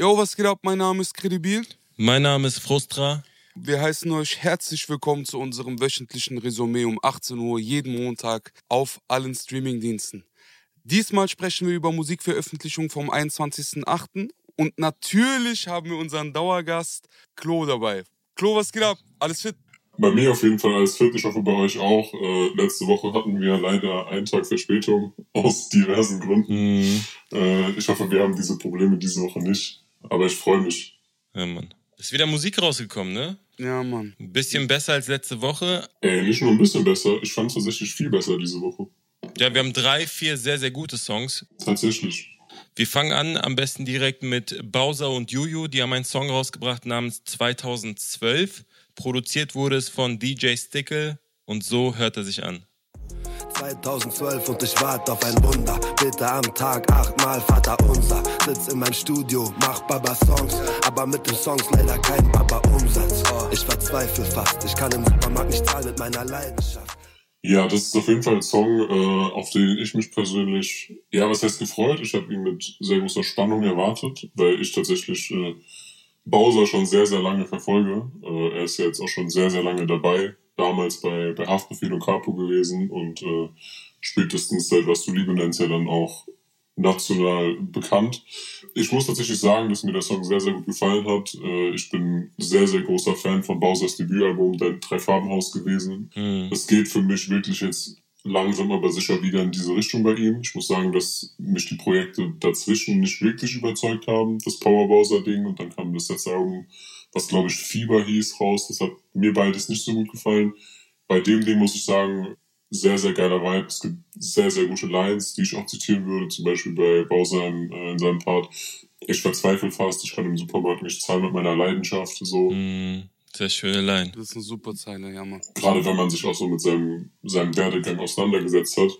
Jo, was geht ab? Mein Name ist Credibil. Mein Name ist Frustra. Wir heißen euch herzlich willkommen zu unserem wöchentlichen Resümee um 18 Uhr jeden Montag auf allen Streamingdiensten. Diesmal sprechen wir über Musikveröffentlichung vom 21.08. Und natürlich haben wir unseren Dauergast Klo dabei. Klo, was geht ab? Alles fit? Bei mir auf jeden Fall alles fit. Ich hoffe bei euch auch. Äh, letzte Woche hatten wir leider einen Tag Verspätung aus diversen Gründen. Mhm. Äh, ich hoffe, wir haben diese Probleme diese Woche nicht. Aber ich freue mich. Ja, Mann. Ist wieder Musik rausgekommen, ne? Ja, Mann. Ein bisschen besser als letzte Woche. Ey, nicht nur ein bisschen besser. Ich fand es tatsächlich viel besser diese Woche. Ja, wir haben drei, vier sehr, sehr gute Songs. Tatsächlich. Wir fangen an am besten direkt mit Bowser und Juju. Die haben einen Song rausgebracht namens 2012. Produziert wurde es von DJ Stickle und so hört er sich an. 2012 und ich warte auf ein Wunder. Bitte am Tag achtmal Vater unser. Sitz in meinem Studio, mach Baba-Songs, aber mit den Songs leider kein Baba-Umsatz. Ich verzweifle fast, ich kann im Supermarkt nicht zahlen mit meiner Leidenschaft. Ja, das ist auf jeden Fall ein Song, äh, auf den ich mich persönlich, ja, was heißt gefreut? Ich habe ihn mit sehr großer Spannung erwartet, weil ich tatsächlich äh, Bowser schon sehr, sehr lange verfolge. Äh, er ist ja jetzt auch schon sehr, sehr lange dabei. Damals bei, bei Haftbefehl und Capo gewesen und äh, spätestens seit Was du Liebe nennst ja dann auch national bekannt. Ich muss tatsächlich sagen, dass mir der Song sehr, sehr gut gefallen hat. Äh, ich bin sehr, sehr großer Fan von Bowsers Debütalbum, der Drei-Farbenhaus gewesen. Mhm. Es geht für mich wirklich jetzt langsam aber sicher wieder in diese Richtung bei ihm. Ich muss sagen, dass mich die Projekte dazwischen nicht wirklich überzeugt haben. Das Power Bowser Ding und dann kam das letzte Album, was glaube ich Fieber hieß, raus. Das hat mir beides nicht so gut gefallen. Bei dem Ding muss ich sagen, sehr, sehr geiler Vibe. Es gibt sehr, sehr gute Lines, die ich auch zitieren würde. Zum Beispiel bei Bowser in, äh, in seinem Part. Ich verzweifle fast, ich kann im Supermarkt nicht zahlen mit meiner Leidenschaft. So. Mhm. Sehr schöne Line. Das ist eine super Zeile, ja, Mann. gerade wenn man sich auch so mit seinem, seinem Werdegang auseinandergesetzt hat,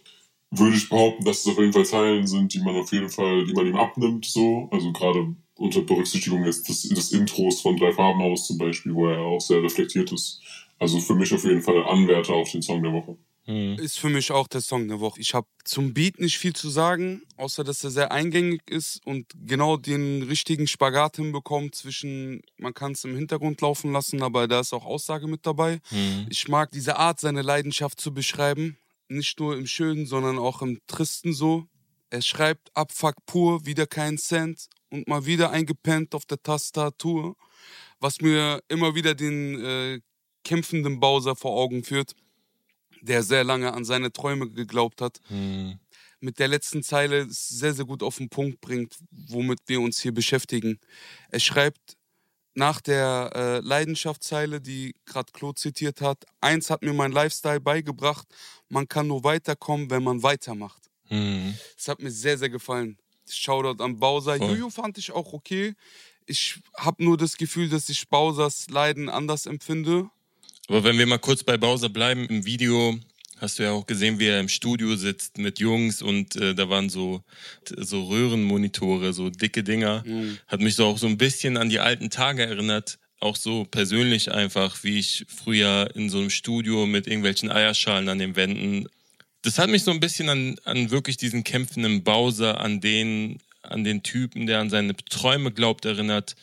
würde ich behaupten, dass es auf jeden Fall Zeilen sind, die man auf jeden Fall, die man ihm abnimmt, so. Also gerade unter Berücksichtigung jetzt des, des Intros von Drei Farbenhaus zum Beispiel, wo er auch sehr reflektiert ist. Also für mich auf jeden Fall Anwärter auf den Song der Woche. Mhm. Ist für mich auch der Song der Woche. Ich habe zum Beat nicht viel zu sagen, außer dass er sehr eingängig ist und genau den richtigen Spagat hinbekommt zwischen, man kann es im Hintergrund laufen lassen, aber da ist auch Aussage mit dabei. Mhm. Ich mag diese Art, seine Leidenschaft zu beschreiben. Nicht nur im Schönen, sondern auch im Tristen so. Er schreibt Abfuck pur, wieder kein Cent und mal wieder eingepennt auf der Tastatur. Was mir immer wieder den äh, kämpfenden Bowser vor Augen führt, der sehr lange an seine Träume geglaubt hat. Mhm. Mit der letzten Zeile es sehr, sehr gut auf den Punkt bringt, womit wir uns hier beschäftigen. Er schreibt nach der äh, Leidenschaftszeile, die gerade Claude zitiert hat, eins hat mir mein Lifestyle beigebracht, man kann nur weiterkommen, wenn man weitermacht. Mhm. Das hat mir sehr, sehr gefallen. Shoutout an Bowser. Voll. Juju fand ich auch okay. Ich habe nur das Gefühl, dass ich Bowsers Leiden anders empfinde. Aber wenn wir mal kurz bei Bowser bleiben, im Video hast du ja auch gesehen, wie er im Studio sitzt mit Jungs und äh, da waren so, so Röhrenmonitore, so dicke Dinger. Mhm. Hat mich so auch so ein bisschen an die alten Tage erinnert. Auch so persönlich einfach, wie ich früher in so einem Studio mit irgendwelchen Eierschalen an den Wänden. Das hat mich so ein bisschen an, an wirklich diesen kämpfenden Bowser, an den, an den Typen, der an seine Träume glaubt, erinnert.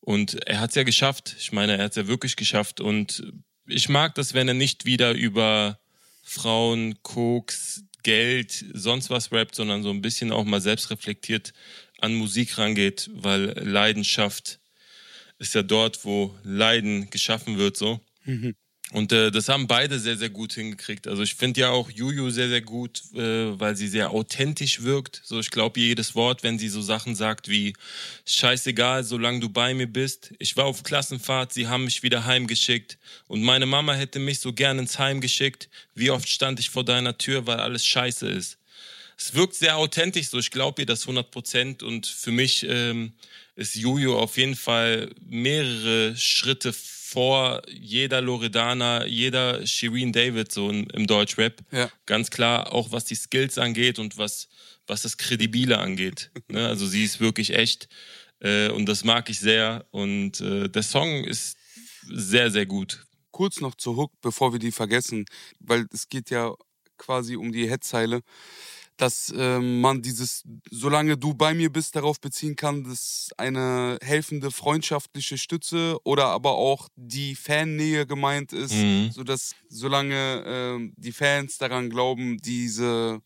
Und er hat es ja geschafft. Ich meine, er hat es ja wirklich geschafft. Und ich mag das, wenn er nicht wieder über Frauen, Koks, Geld, sonst was rappt, sondern so ein bisschen auch mal selbstreflektiert an Musik rangeht, weil Leidenschaft ist ja dort, wo Leiden geschaffen wird, so. Und äh, das haben beide sehr, sehr gut hingekriegt. Also ich finde ja auch Juju sehr, sehr gut, äh, weil sie sehr authentisch wirkt. So, ich glaube jedes Wort, wenn sie so Sachen sagt wie Scheißegal, solange du bei mir bist. Ich war auf Klassenfahrt, sie haben mich wieder heimgeschickt. Und meine Mama hätte mich so gern ins Heim geschickt. Wie oft stand ich vor deiner Tür, weil alles scheiße ist. Es wirkt sehr authentisch so, ich glaube ihr das 100 Prozent. Und für mich ähm, ist Juju auf jeden Fall mehrere Schritte vor jeder Loredana, jeder Shireen David so im, im Deutschrap. Ja. Ganz klar, auch was die Skills angeht und was, was das Kredibile angeht. ne? Also sie ist wirklich echt äh, und das mag ich sehr. Und äh, der Song ist sehr, sehr gut. Kurz noch zur Hook, bevor wir die vergessen, weil es geht ja quasi um die Headzeile. Dass ähm, man dieses, solange du bei mir bist, darauf beziehen kann, dass eine helfende freundschaftliche Stütze oder aber auch die Fannähe gemeint ist, Mhm. sodass solange ähm, die Fans daran glauben, diese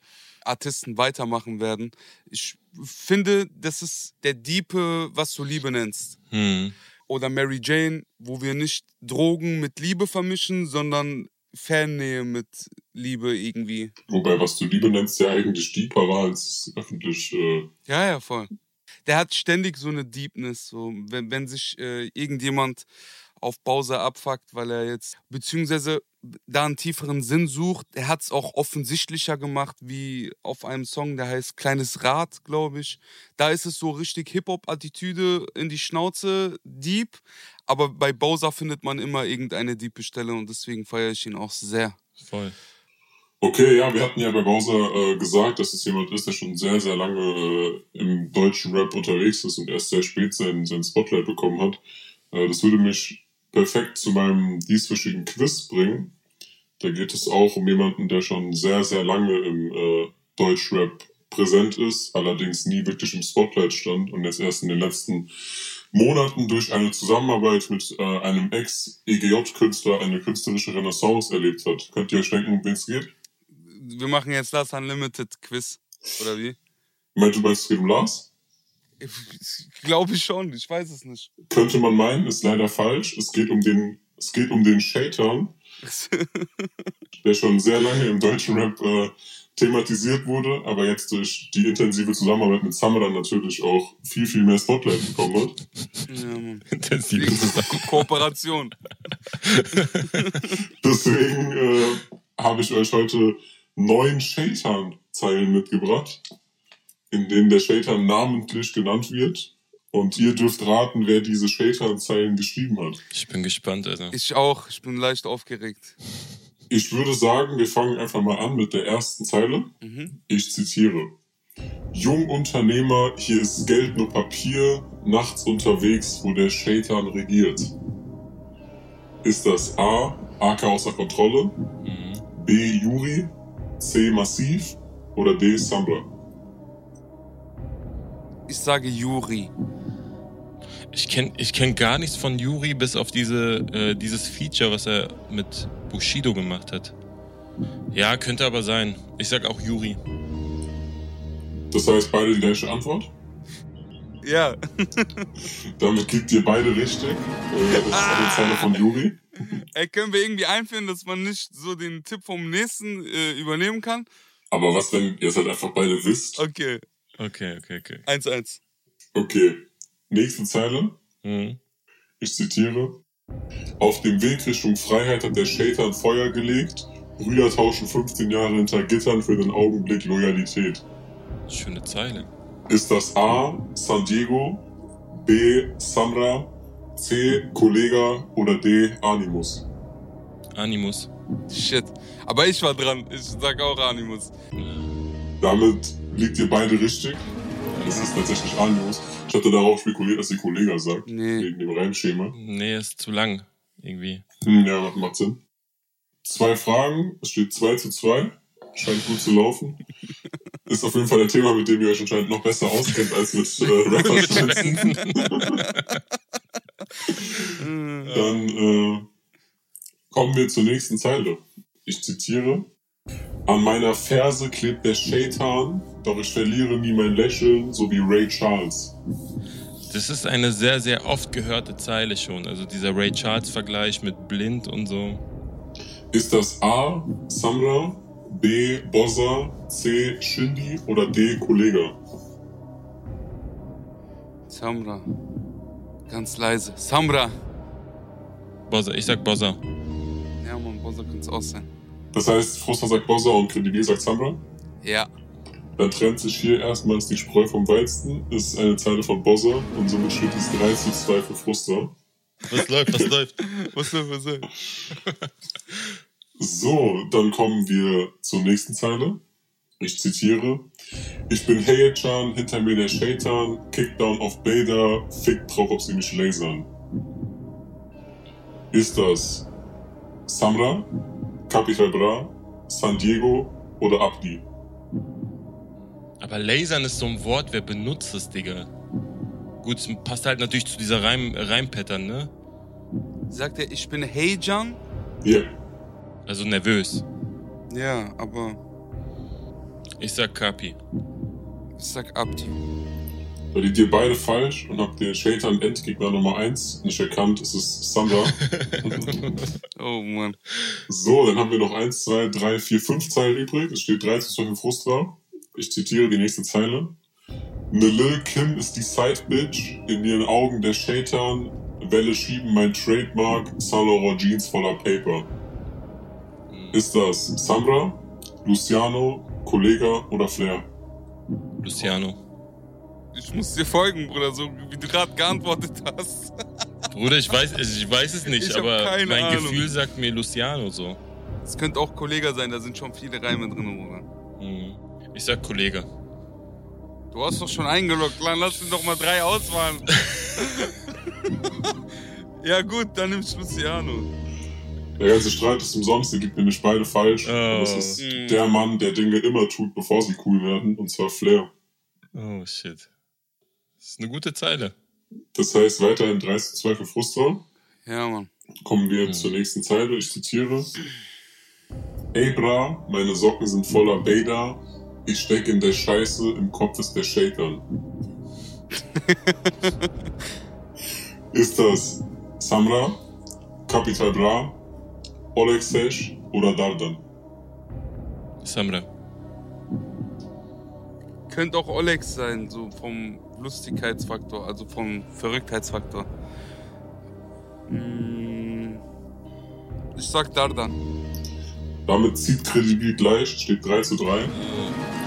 Artisten weitermachen werden. Ich finde, das ist der Diepe, was du Liebe nennst. Hm. Oder Mary Jane, wo wir nicht Drogen mit Liebe vermischen, sondern Fannähe mit Liebe irgendwie. Wobei, was du Liebe nennst, ja eigentlich deeper war als öffentlich. Äh, Ja, ja, voll. Der hat ständig so eine Deepness, so wenn, wenn sich äh, irgendjemand auf Bowser abfuckt, weil er jetzt, beziehungsweise da einen tieferen Sinn sucht. Er hat es auch offensichtlicher gemacht, wie auf einem Song, der heißt Kleines Rad, glaube ich. Da ist es so richtig Hip-Hop-Attitüde in die Schnauze, deep. Aber bei Bowser findet man immer irgendeine diepe Stelle und deswegen feiere ich ihn auch sehr. Voll. Okay, ja, wir hatten ja bei Bowser äh, gesagt, dass es jemand ist, der schon sehr, sehr lange äh, im deutschen Rap unterwegs ist und erst sehr spät sein, sein Spotlight bekommen hat. Äh, das würde mich perfekt zu meinem dieswöchigen Quiz bringen. Da geht es auch um jemanden, der schon sehr, sehr lange im äh, Deutschrap präsent ist, allerdings nie wirklich im Spotlight stand und jetzt erst in den letzten Monaten durch eine Zusammenarbeit mit äh, einem Ex-EGJ-Künstler eine künstlerische Renaissance erlebt hat. Könnt ihr euch denken, um wen es geht? Wir machen jetzt das Unlimited Quiz, oder wie? Meint du meinst, es geht um Lars? Glaube ich schon, ich weiß es nicht. Könnte man meinen, ist leider falsch. Es geht um den, es geht um den Shaitan, der schon sehr lange im deutschen Rap äh, thematisiert wurde, aber jetzt durch die intensive Zusammenarbeit mit Samra natürlich auch viel, viel mehr Spotlight bekommen hat. ja, Mann. Intensive Zusammenarbeit. Ko Kooperation. Deswegen äh, habe ich euch heute neun Shaitan-Zeilen mitgebracht, in denen der Shaitan namentlich genannt wird. Und ihr dürft raten, wer diese Shaitan-Zeilen geschrieben hat. Ich bin gespannt, Alter. Ich auch, ich bin leicht aufgeregt. Ich würde sagen, wir fangen einfach mal an mit der ersten Zeile. Mhm. Ich zitiere. Jungunternehmer, hier ist Geld nur Papier, nachts unterwegs, wo der Shaitan regiert. Ist das A, AK außer Kontrolle, Mhm. B, Juri, C, Massiv oder D, Sambra? Ich sage Juri. Ich kenne ich kenn gar nichts von Yuri, bis auf diese, äh, dieses Feature, was er mit Bushido gemacht hat. Ja, könnte aber sein. Ich sag auch Yuri. Das heißt, beide die gleiche Antwort. Ja. Damit liegt ihr beide richtig. Äh, Das ist eine Zeile von Juri. Ey, können wir irgendwie einführen, dass man nicht so den Tipp vom nächsten äh, übernehmen kann? Aber was, wenn ihr es halt einfach beide wisst? Okay, Okay, okay, okay. 1-1. Okay. Nächste Zeile. Mhm. Ich zitiere. Auf dem Weg Richtung Freiheit hat der Shaitan Feuer gelegt. Brüder tauschen 15 Jahre hinter Gittern für den Augenblick Loyalität. Schöne Zeile. Ist das A. San Diego, B. Samra, C. Kollega oder D. Animus? Animus. Shit. Aber ich war dran. Ich sag auch Animus. Damit liegt ihr beide richtig. Es ist tatsächlich Animus. Ich hatte darauf spekuliert, dass die Kollega sagt. Nee. Wegen dem Reimschema. Nee, ist zu lang. Irgendwie. Hm, ja, macht Sinn. Zwei Fragen. Es steht 2 zu 2. Scheint gut zu laufen. Ist auf jeden Fall ein Thema, mit dem ihr euch anscheinend noch besser auskennt als mit äh, Rapperschwänzen. Mhm. Dann äh, kommen wir zur nächsten Zeile. Ich zitiere. An meiner Ferse klebt der Shaitan, doch ich verliere nie mein Lächeln, so wie Ray Charles. Das ist eine sehr, sehr oft gehörte Zeile schon. Also dieser Ray Charles-Vergleich mit Blind und so. Ist das A. Samra, B. Bozza, C. Shindy oder D. Kollega? Samra. Ganz leise. Samra. Bozza, ich sag Bozza. Ja, Mann, Bossa könnte es auch sein. Das heißt, Froster sagt Bozza und Credibil sagt Samra. Ja. Dann trennt sich hier erstmals die Spreu vom Weizen. Das ist eine Zeile von Bozza und somit steht es 3 zu 2 für Fruster. Was läuft, was läuft? Was soll was soll? So, dann kommen wir zur nächsten Zeile. Ich zitiere. Ich bin Heyechan, hinter mir der Shaitan, Kickdown auf Bader, fick drauf, ob sie mich lasern. Ist das Samra, Capital Bra, San Diego oder Abdi? Aber lasern ist so ein Wort, wer benutzt das, Digga? Gut, es passt halt natürlich zu dieser Reim, Reimpattern, ne? Sagt er, ich bin Hejan? Ja. Also nervös. Ja, aber Ich sag Kapi. ich sag Abdi. Liegt ihr beide falsch und habt den Shaitan Endgegner Nummer 1 nicht erkannt. Es ist Sandra. Oh Mann. so, dann haben wir noch 1, 2, 3, 4, 5 Zeilen übrig. Es steht 3 zu 2 für Frustra. Ich zitiere die nächste Zeile. Ne Lil Kim ist die Side-Bitch. In ihren Augen der Shaitan. Welle schieben mein Trademark. Laurent Jeans voller Paper. Ist das Samra, Luciano, Kollega oder Flair? Luciano. Ich muss dir folgen, Bruder, so wie du gerade geantwortet hast. Bruder, ich weiß, ich weiß es nicht, Ich aber mein Ahnung. Gefühl sagt mir Luciano so. Es könnte auch Kollege sein, da sind schon viele Reime drin, Bruder. Hm. Ich sag Kollege. Du hast doch schon eingeloggt, dann lass ihn doch mal drei auswählen. ja gut, dann nimmst du Luciano. Der ganze Streit ist umsonst, ihr gibt nämlich beide falsch. Oh. Es ist Mm. der Mann, der Dinge immer tut, bevor sie cool werden, und zwar Flair. Oh shit. Das ist eine gute Zeile. Das heißt weiterhin 3 zu 2 für Frustra. Ja, Mann. Kommen wir Mhm. zur nächsten Zeile. Ich zitiere. Ey bra, meine Socken sind voller Beda. Ich steck in der Scheiße, im Kopf ist der Shaitan. ist das Samra, Capital Bra, Oleg Sesh oder Dardan? Samra. Könnte auch Olex sein, so vom Lustigkeitsfaktor, also vom Verrücktheitsfaktor. Hm, Ich sag Dardan. Damit zieht Kredibil gleich, steht 3 zu 3.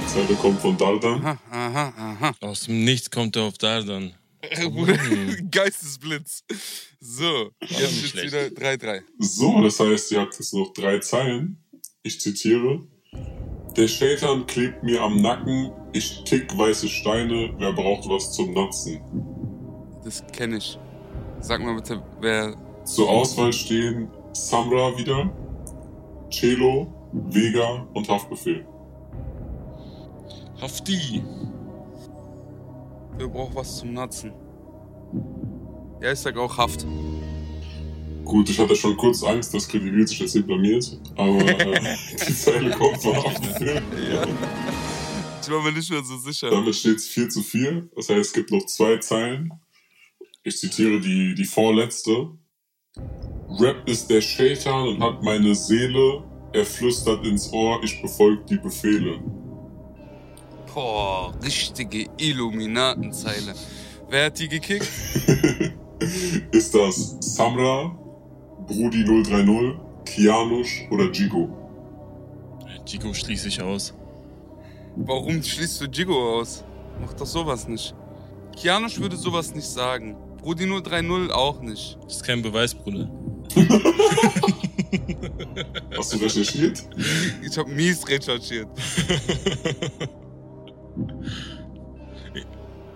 Die Zeile kommt von Dardan. Aha, aha, aha. Aus dem Nichts kommt er auf Dardan. Bruder, Geistesblitz. So, jetzt ist schlecht. wieder 3-3. So, das heißt, ihr habt jetzt noch drei Zeilen. Ich zitiere. Der Shaitan klebt mir am Nacken, ich tick weiße Steine, wer braucht was zum Natzen? Das kenne ich. Sag mal bitte, wer. Zur Auswahl stehen Samra wieder, Celo, Vega und Haftbefehl. Hafti. Wer braucht was zum Natzen? Ja, ich sag auch Haft. Gut, ich hatte schon kurz Angst, dass Kredibil sich jetzt hier blamiert, aber äh, die Zeile kommt von Haftbefehl. Ja. Ich war mir nicht mehr so sicher. Damit steht es 4 zu 4. Das heißt, es gibt noch zwei Zeilen. Ich zitiere die, die vorletzte. Rap ist der Shaitan und hat meine Seele. Er flüstert ins Ohr, ich befolge die Befehle. Boah, richtige Illuminatenzeile. Wer hat die gekickt? ist das Samra, Brudi 030, Kianush oder Jigo? Chico schließe ich aus. Warum schließt du Jigo aus? Mach doch sowas nicht. Kianosch würde sowas nicht sagen. Brudi 030 auch nicht. Das ist kein Beweis, Bruder. Hast du recherchiert? Ich hab mies recherchiert.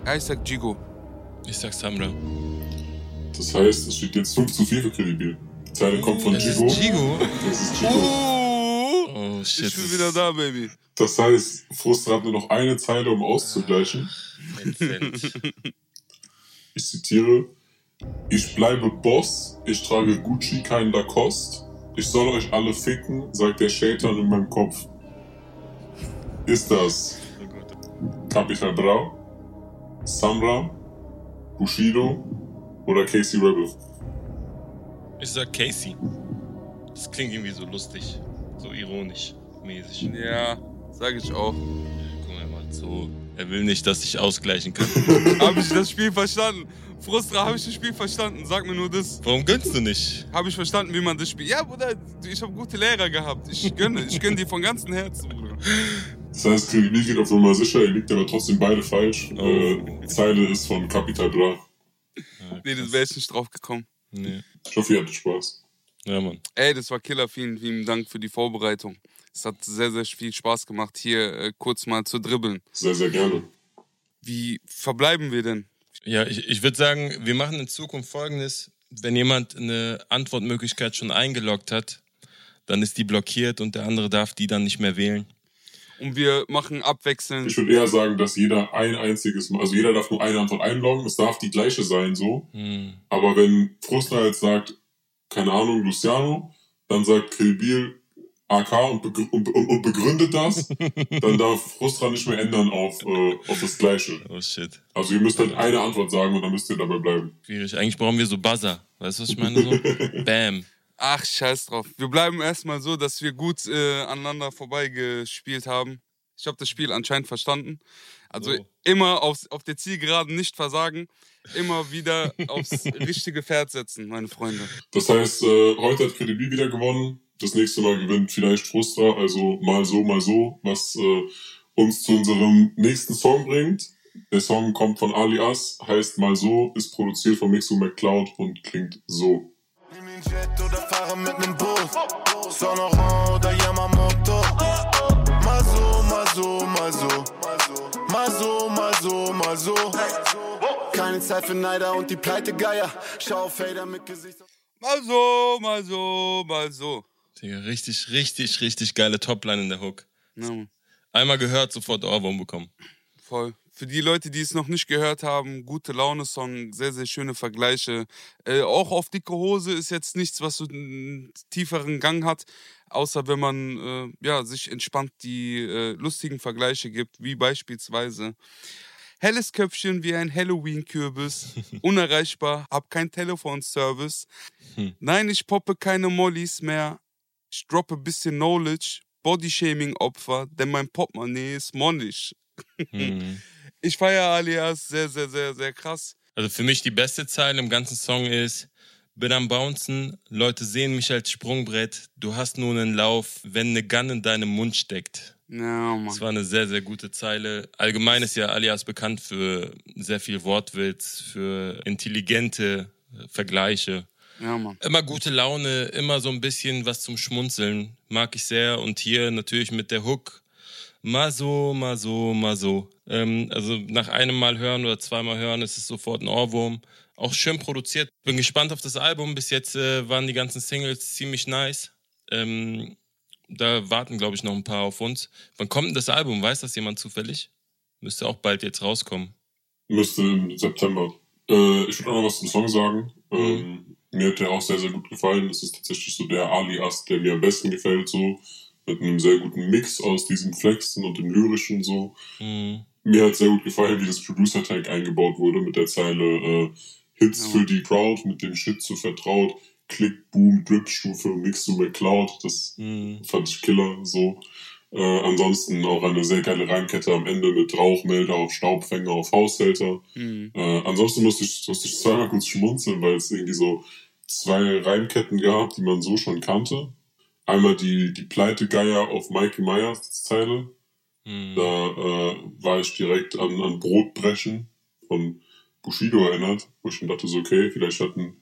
Ja, ich sag Jigo. Ich sag Samra. Das heißt, es steht jetzt 5 zu 4 für Kredibil. Die Zeile kommt von Das ist Jigo. Chigo? Das ist Jigo. Oh, Oh shit. ich bin wieder da, Baby. Das heißt, Frustra hat nur noch eine Zeile, um auszugleichen. dezent. Ich zitiere: Ich bleibe Boss, ich trage Gucci, kein Lacoste. Ich soll euch alle ficken, sagt der Shaitan in meinem Kopf. Ist das. Capital Bra, Samra, Bushido oder Casey Rebel? Ich sag Casey. Das klingt irgendwie so lustig. So ironisch mäßig. Ja, sag ich auch. Guck mal, er macht so. Er will nicht, dass ich ausgleichen kann. Habe ich das Spiel verstanden? Frustra, habe ich das Spiel verstanden? Sag mir nur das. Warum gönnst du nicht? Habe ich verstanden, wie man das spielt? Ja, Bruder, ich habe gute Lehrer gehabt. Ich gönne, ich gönne dir von ganzem Herzen, Bruder. Das heißt, Kredibil geht auf Nummer sicher, ihr liegt aber trotzdem beide falsch. Oh. Äh, die Zeile ist von Capital Bra. Nee, das wäre ich nicht drauf gekommen. Nee. Ich hoffe, ihr hattet Spaß. Ja, Mann. Ey, das war Killer. Vielen, vielen Dank für die Vorbereitung. Es hat sehr, sehr viel Spaß gemacht, hier äh, kurz mal zu dribbeln. Sehr, sehr gerne. Wie verbleiben wir denn? Ja, ich, ich würde sagen, wir machen in Zukunft folgendes. Wenn jemand eine Antwortmöglichkeit schon eingeloggt hat, dann ist die blockiert und der andere darf die dann nicht mehr wählen. Und wir machen abwechselnd. Ich würde eher sagen, dass jeder ein einziges Mal, also jeder darf nur eine Antwort einloggen, es darf die gleiche sein, so. Hm. Aber wenn Frustra jetzt sagt, keine Ahnung, Luciano, dann sagt Kilbil AK und, begr und, und, und begründet das, dann darf Frustra nicht mehr ändern auf, äh, auf das Gleiche. Oh shit. Also ihr müsst halt eine Antwort sagen und dann müsst ihr dabei bleiben. Schwierig. Eigentlich brauchen wir so Buzzer. Weißt du, was ich meine? So? Bam. Ach, scheiß drauf. Wir bleiben erstmal so, dass wir gut äh, aneinander vorbeigespielt haben. Ich habe das Spiel anscheinend verstanden. Also Oh. immer aufs, auf der Zielgeraden nicht versagen. Immer wieder aufs richtige Pferd setzen, meine Freunde. Das heißt, äh, heute hat Credibil wieder gewonnen. Das nächste Mal gewinnt vielleicht Frustra, also mal so, mal so, was äh, uns zu unserem nächsten Song bringt. Der Song kommt von Alias, heißt mal so, ist produziert von Mixo McCloud und klingt so. Den Jet oder fahre mit nem Bus. Son Oran oder Yamamoto. Mal so, mal so, mal so. Mal so, mal so, mal so. Keine Zeit für Neider und die Pleitegeier. Schau auf Fader mit Gesicht. Mal so, mal so, mal so. Digga, richtig, richtig, richtig geile Topline in der Hook. Ja. Einmal gehört, sofort Ohrwurm bekommen. Voll. Für die Leute, die es noch nicht gehört haben, gute Laune-Song, sehr, sehr schöne Vergleiche. Äh, auch auf dicke Hose ist jetzt nichts, was so einen tieferen Gang hat, außer wenn man äh, ja, sich entspannt die äh, lustigen Vergleiche gibt, wie beispielsweise Helles Köpfchen wie ein Halloween-Kürbis, unerreichbar, hab kein Telefonservice. Hm. Nein, ich poppe keine Mollys mehr, ich droppe bisschen Knowledge, Bodyshaming-Opfer, denn mein Portemonnaie ist monnig. Hm. Ich feiere Alias sehr, sehr, sehr, sehr krass. Also für mich die beste Zeile im ganzen Song ist, bin am Bouncen, Leute sehen mich als Sprungbrett, du hast nur einen Lauf, wenn eine Gun in deinem Mund steckt. Ja, Das Mann. war eine sehr, sehr gute Zeile. Allgemein ist ja Alias bekannt für sehr viel Wortwitz, für intelligente äh, Vergleiche. Ja, Mann. Immer gute Laune, immer so ein bisschen was zum Schmunzeln. Mag ich sehr. Und hier natürlich mit der Hook. Mal so, mal so, mal so. Ähm, also nach einem Mal hören oder zweimal hören ist es sofort ein Ohrwurm. Auch schön produziert. Bin gespannt auf das Album. Bis jetzt äh, waren die ganzen Singles ziemlich nice. Ähm, da warten, glaube ich, noch ein paar auf uns. Wann kommt denn das Album? Weiß das jemand zufällig? Müsste auch bald jetzt rauskommen. Müsste im September. Äh, ich würde auch noch was zum Song sagen. Ähm, mir hat der auch sehr, sehr gut gefallen. Es ist tatsächlich so der Alias, der mir am besten gefällt, so. Mit einem sehr guten Mix aus diesem Flexen und dem Lyrischen, so. Mhm. Mir hat sehr gut gefallen, wie das Producer-Tag eingebaut wurde mit der Zeile äh, Hits Ja. für die Crowd, mit dem Shit zu vertraut, Klick, Boom, Drip-Stufe, Mix zu McCloud, das Mhm. fand ich killer, so. Äh, ansonsten auch eine sehr geile Reinkette am Ende mit Rauchmelder auf Staubfänger auf Haushälter. Hm. Äh, ansonsten musste ich, musste ich zweimal kurz schmunzeln, weil es irgendwie so zwei Reimketten gab, die man so schon kannte. Einmal die, die Pleitegeier auf Mikey Myers Zeile, Mhm. da äh, war ich direkt an, an Brotbrechen von Bushido erinnert, wo ich mir dachte, so okay, vielleicht hatten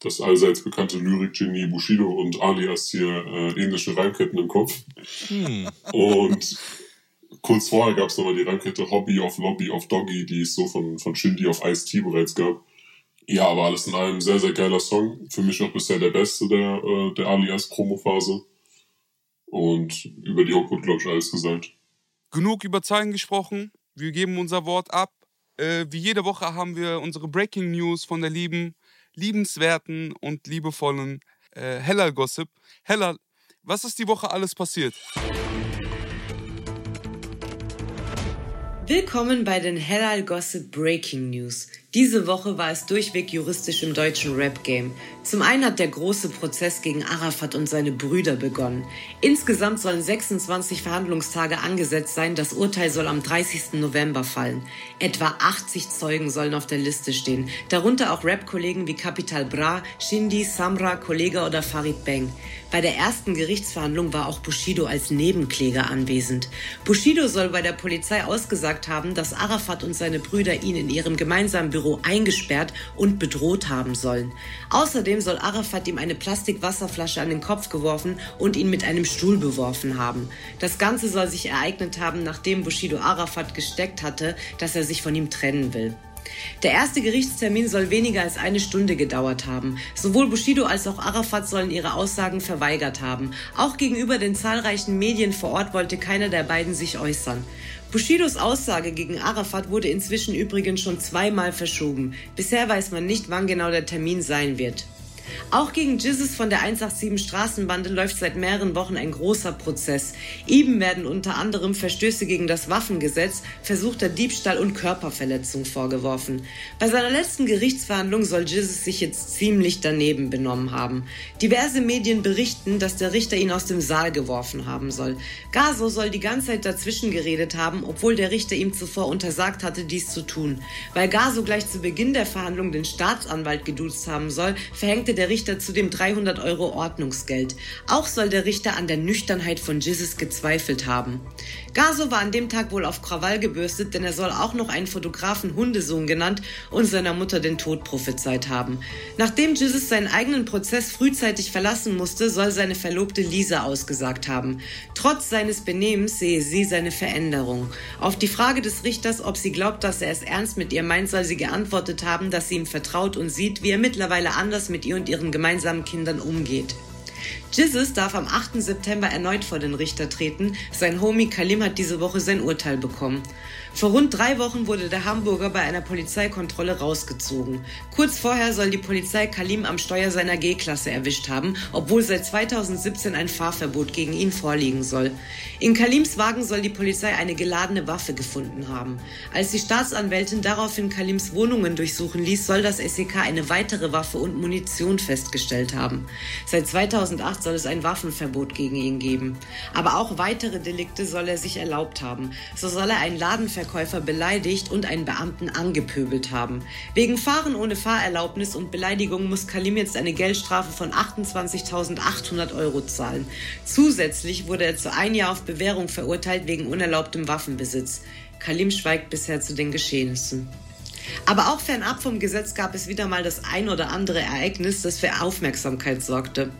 das allseits bekannte Lyrik-Genie Bushido und Alias hier äh, ähnliche Reimketten im Kopf. Mhm. Und kurz vorher gab es nochmal die Reimkette Hobby auf Lobby auf Doggy, die es so von, von Shindy auf Ice-T bereits gab. Ja, aber alles in allem sehr, sehr geiler Song. Für mich auch bisher der beste der, äh, der Alias-Promo-Phase. Und über die Hook wurde, glaube ich, alles gesagt. Genug über Zahlen gesprochen. Wir geben unser Wort ab. Äh, wie jede Woche haben wir unsere Breaking News von der lieben, liebenswerten und liebevollen äh, Hellal Gossip. Hellal, was ist die Woche alles passiert? Willkommen bei den Hellal Gossip Breaking News. Diese Woche war es durchweg juristisch im deutschen Rap-Game. Zum einen hat der große Prozess gegen Arafat und seine Brüder begonnen. Insgesamt sollen 26 Verhandlungstage angesetzt sein. Das Urteil soll am 30. November fallen. Etwa 80 Zeugen sollen auf der Liste stehen. Darunter auch Rap-Kollegen wie Capital Bra, Shindy, Samra, Kollega oder Farid Bang. Bei der ersten Gerichtsverhandlung war auch Bushido als Nebenkläger anwesend. Bushido soll bei der Polizei ausgesagt haben, dass Arafat und seine Brüder ihn in ihrem gemeinsamen Büro eingesperrt und bedroht haben sollen. Außerdem soll Arafat ihm eine Plastikwasserflasche an den Kopf geworfen und ihn mit einem Stuhl beworfen haben. Das Ganze soll sich ereignet haben, nachdem Bushido Arafat gesteckt hatte, dass er sich von ihm trennen will. Der erste Gerichtstermin soll weniger als eine Stunde gedauert haben. Sowohl Bushido als auch Arafat sollen ihre Aussagen verweigert haben. Auch gegenüber den zahlreichen Medien vor Ort wollte keiner der beiden sich äußern. Bushidos Aussage gegen Arafat wurde inzwischen übrigens schon zweimal verschoben. Bisher weiß man nicht, wann genau der Termin sein wird. Auch gegen Jizzes von der 187 Straßenbande läuft seit mehreren Wochen ein großer Prozess. Ihm werden unter anderem Verstöße gegen das Waffengesetz, versuchter Diebstahl und Körperverletzung vorgeworfen. Bei seiner letzten Gerichtsverhandlung soll Jizzes sich jetzt ziemlich daneben benommen haben. Diverse Medien berichten, dass der Richter ihn aus dem Saal geworfen haben soll. Gaso soll die ganze Zeit dazwischen geredet haben, obwohl der Richter ihm zuvor untersagt hatte, dies zu tun. Weil Gaso gleich zu Beginn der Verhandlung den Staatsanwalt geduzt haben soll, verhängte der Richter zudem 300 Euro Ordnungsgeld. Auch soll der Richter an der Nüchternheit von Jizzes gezweifelt haben. Gaso war an dem Tag wohl auf Krawall gebürstet, denn er soll auch noch einen Fotografen Hundesohn genannt und seiner Mutter den Tod prophezeit haben. Nachdem Jizzes seinen eigenen Prozess frühzeitig verlassen musste, soll seine Verlobte Lisa ausgesagt haben. Trotz seines Benehmens sehe sie seine Veränderung. Auf die Frage des Richters, ob sie glaubt, dass er es ernst mit ihr meint, soll sie geantwortet haben, dass sie ihm vertraut und sieht, wie er mittlerweile anders mit ihr und ihren gemeinsamen Kindern umgeht. Jizzes darf am 8. September erneut vor den Richter treten. Sein Homie Kalim hat diese Woche sein Urteil bekommen. Vor rund drei Wochen wurde der Hamburger bei einer Polizeikontrolle rausgezogen. Kurz vorher soll die Polizei Kalim am Steuer seiner G-Klasse erwischt haben, obwohl seit 2017 ein Fahrverbot gegen ihn vorliegen soll. In Kalims Wagen soll die Polizei eine geladene Waffe gefunden haben. Als die Staatsanwältin daraufhin Kalims Wohnungen durchsuchen ließ, soll das SEK eine weitere Waffe und Munition festgestellt haben. Seit 2008 soll es ein Waffenverbot gegen ihn geben. Aber auch weitere Delikte soll er sich erlaubt haben. So soll er einen Ladenverkäufer Verkäufer beleidigt und einen Beamten angepöbelt haben. Wegen Fahren ohne Fahrerlaubnis und Beleidigung muss Kalim jetzt eine Geldstrafe von 28.800 Euro zahlen. Zusätzlich wurde er zu ein Jahr auf Bewährung verurteilt wegen unerlaubtem Waffenbesitz. Kalim schweigt bisher zu den Geschehnissen. Aber auch fernab vom Gesetz gab es wieder mal das ein oder andere Ereignis, das für Aufmerksamkeit sorgte.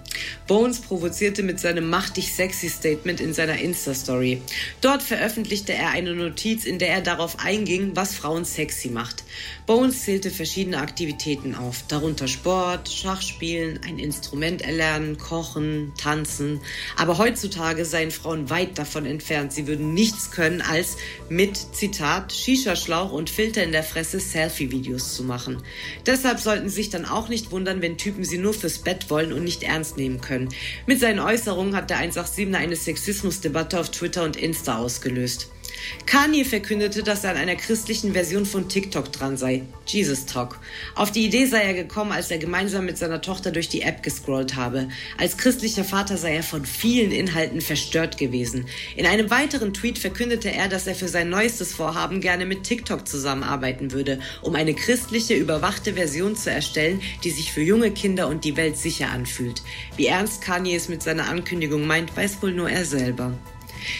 Bones provozierte mit seinem machtig sexy Statement in seiner Insta-Story. Dort veröffentlichte er eine Notiz, in der er darauf einging, was Frauen sexy macht. Bones zählte verschiedene Aktivitäten auf, darunter Sport, Schachspielen, ein Instrument erlernen, kochen, tanzen. Aber heutzutage seien Frauen weit davon entfernt, sie würden nichts können, als mit, Zitat, Shisha-Schlauch und Filter in der Fresse Selfie-Videos zu machen. Deshalb sollten sie sich dann auch nicht wundern, wenn Typen sie nur fürs Bett wollen und nicht ernst nehmen können. Mit seinen Äußerungen hat der 187er eine Sexismusdebatte auf Twitter und Insta ausgelöst. Kanye verkündete, dass er an einer christlichen Version von TikTok dran sei, Jesus Talk. Auf die Idee sei er gekommen, als er gemeinsam mit seiner Tochter durch die App gescrollt habe. Als christlicher Vater sei er von vielen Inhalten verstört gewesen. In einem weiteren Tweet verkündete er, dass er für sein neuestes Vorhaben gerne mit TikTok zusammenarbeiten würde, um eine christliche, überwachte Version zu erstellen, die sich für junge Kinder und die Welt sicher anfühlt. Wie ernst Kanye es mit seiner Ankündigung meint, weiß wohl nur er selber.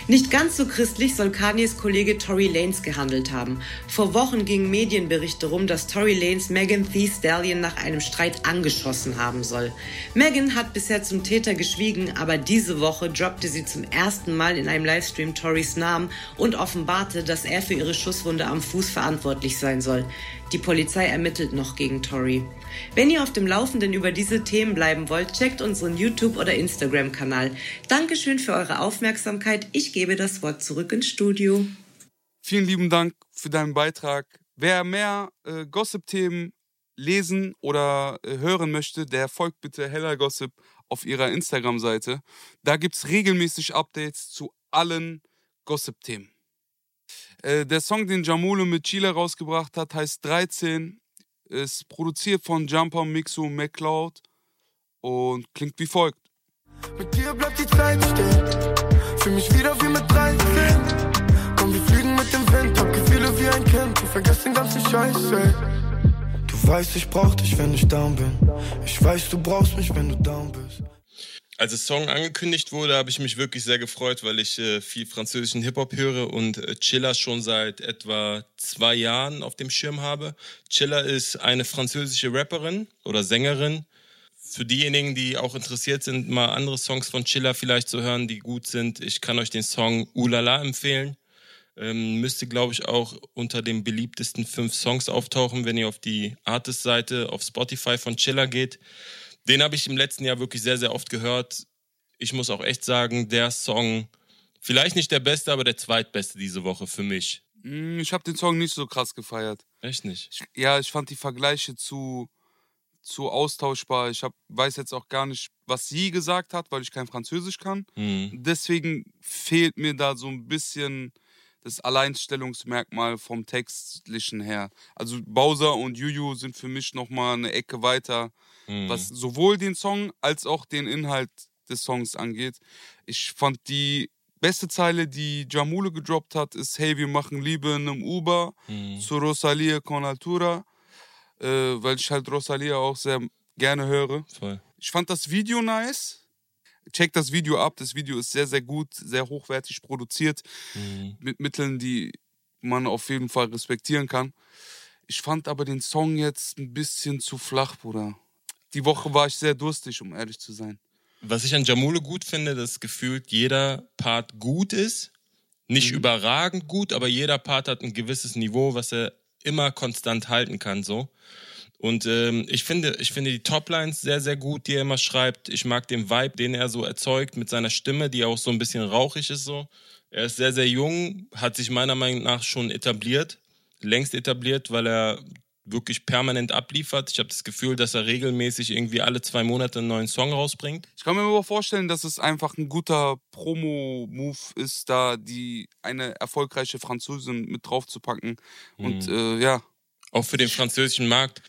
Nicht ganz so christlich soll Kanyes Kollege Tory Lanez gehandelt haben. Vor Wochen gingen Medienberichte rum, dass Tory Lanez Megan Thee Stallion nach einem Streit angeschossen haben soll. Megan hat bisher zum Täter geschwiegen, aber diese Woche droppte sie zum ersten Mal in einem Livestream Torys Namen und offenbarte, dass er für ihre Schusswunde am Fuß verantwortlich sein soll. Die Polizei ermittelt noch gegen Tori. Wenn ihr auf dem Laufenden über diese Themen bleiben wollt, checkt unseren YouTube- oder Instagram-Kanal. Dankeschön für eure Aufmerksamkeit. Ich gebe das Wort zurück ins Studio. Vielen lieben Dank für deinen Beitrag. Wer mehr äh, Gossip-Themen lesen oder äh, hören möchte, der folgt bitte Heller Gossip auf ihrer Instagram-Seite. Da gibt es regelmäßig Updates zu allen Gossip-Themen. Äh, der Song, den Jamule mit Chile rausgebracht hat, heißt 13. Ist produziert von Jumper, Mixo, McCloud und klingt wie folgt. Mit dir bleibt die Zeit stehen. Fühl mich wieder wie mit 13. Komm, wir fliegen mit dem Wind. Hab Gefühle wie ein Kind. Du vergisst den ganzen Scheiß, ey. Du weißt, ich brauch dich, wenn ich down bin. Ich weiß, du brauchst mich, wenn du down bist als der Song angekündigt wurde, habe ich mich wirklich sehr gefreut, weil ich äh, viel französischen Hip-Hop höre und äh, Chilla schon seit etwa zwei Jahren auf dem Schirm habe. Chilla ist eine französische Rapperin oder Sängerin. Für diejenigen, die auch interessiert sind, mal andere Songs von Chilla vielleicht zu hören, die gut sind, ich kann euch den Song Ulala empfehlen. Ähm, müsste, glaube ich, auch unter den beliebtesten fünf Songs auftauchen, wenn ihr auf die Artist-Seite auf Spotify von Chiller geht. Den habe ich im letzten Jahr wirklich sehr, sehr oft gehört. Ich muss auch echt sagen, der Song, vielleicht nicht der beste, aber der zweitbeste diese Woche für mich. Mm, Ich habe den Song nicht so krass gefeiert. Echt nicht? Ich, ja, ich fand die Vergleiche zu, zu austauschbar. Ich hab, weiß jetzt auch gar nicht, was sie gesagt hat, weil ich kein Französisch kann. Mhm. Deswegen fehlt mir da so ein bisschen das Alleinstellungsmerkmal vom Textlichen her. Also Bowser und Juju sind für mich nochmal eine Ecke weiter, Mhm. was sowohl den Song als auch den Inhalt des Songs angeht. Ich fand die beste Zeile, die Jamule gedroppt hat, ist Hey, wir machen Liebe in einem Uber Mhm. zu Rosalia con Altura, äh, weil ich halt Rosalia auch sehr gerne höre. Voll. Ich fand das Video nice. Check das Video ab. Das Video ist sehr, sehr gut, sehr hochwertig produziert, Mhm. mit Mitteln, die man auf jeden Fall respektieren kann. Ich fand aber den Song jetzt ein bisschen zu flach, Bruder. Die Woche war ich sehr durstig, um ehrlich zu sein. Was ich an Jamule gut finde, dass gefühlt jeder Part gut ist. Nicht Mhm. überragend gut, aber jeder Part hat ein gewisses Niveau, was er immer konstant halten kann, so. Und ähm, ich finde, ich finde die Toplines sehr, sehr gut, die er immer schreibt. Ich mag den Vibe, den er so erzeugt mit seiner Stimme, die auch so ein bisschen rauchig ist, so. Er ist sehr, sehr jung, hat sich meiner Meinung nach schon etabliert, längst etabliert, weil er wirklich permanent abliefert. Ich habe das Gefühl, dass er regelmäßig irgendwie alle zwei Monate einen neuen Song rausbringt. Ich kann mir aber vorstellen, dass es einfach ein guter Promo-Move ist, da die eine erfolgreiche Französin mit draufzupacken. Und äh, ja, Auch für den französischen Markt.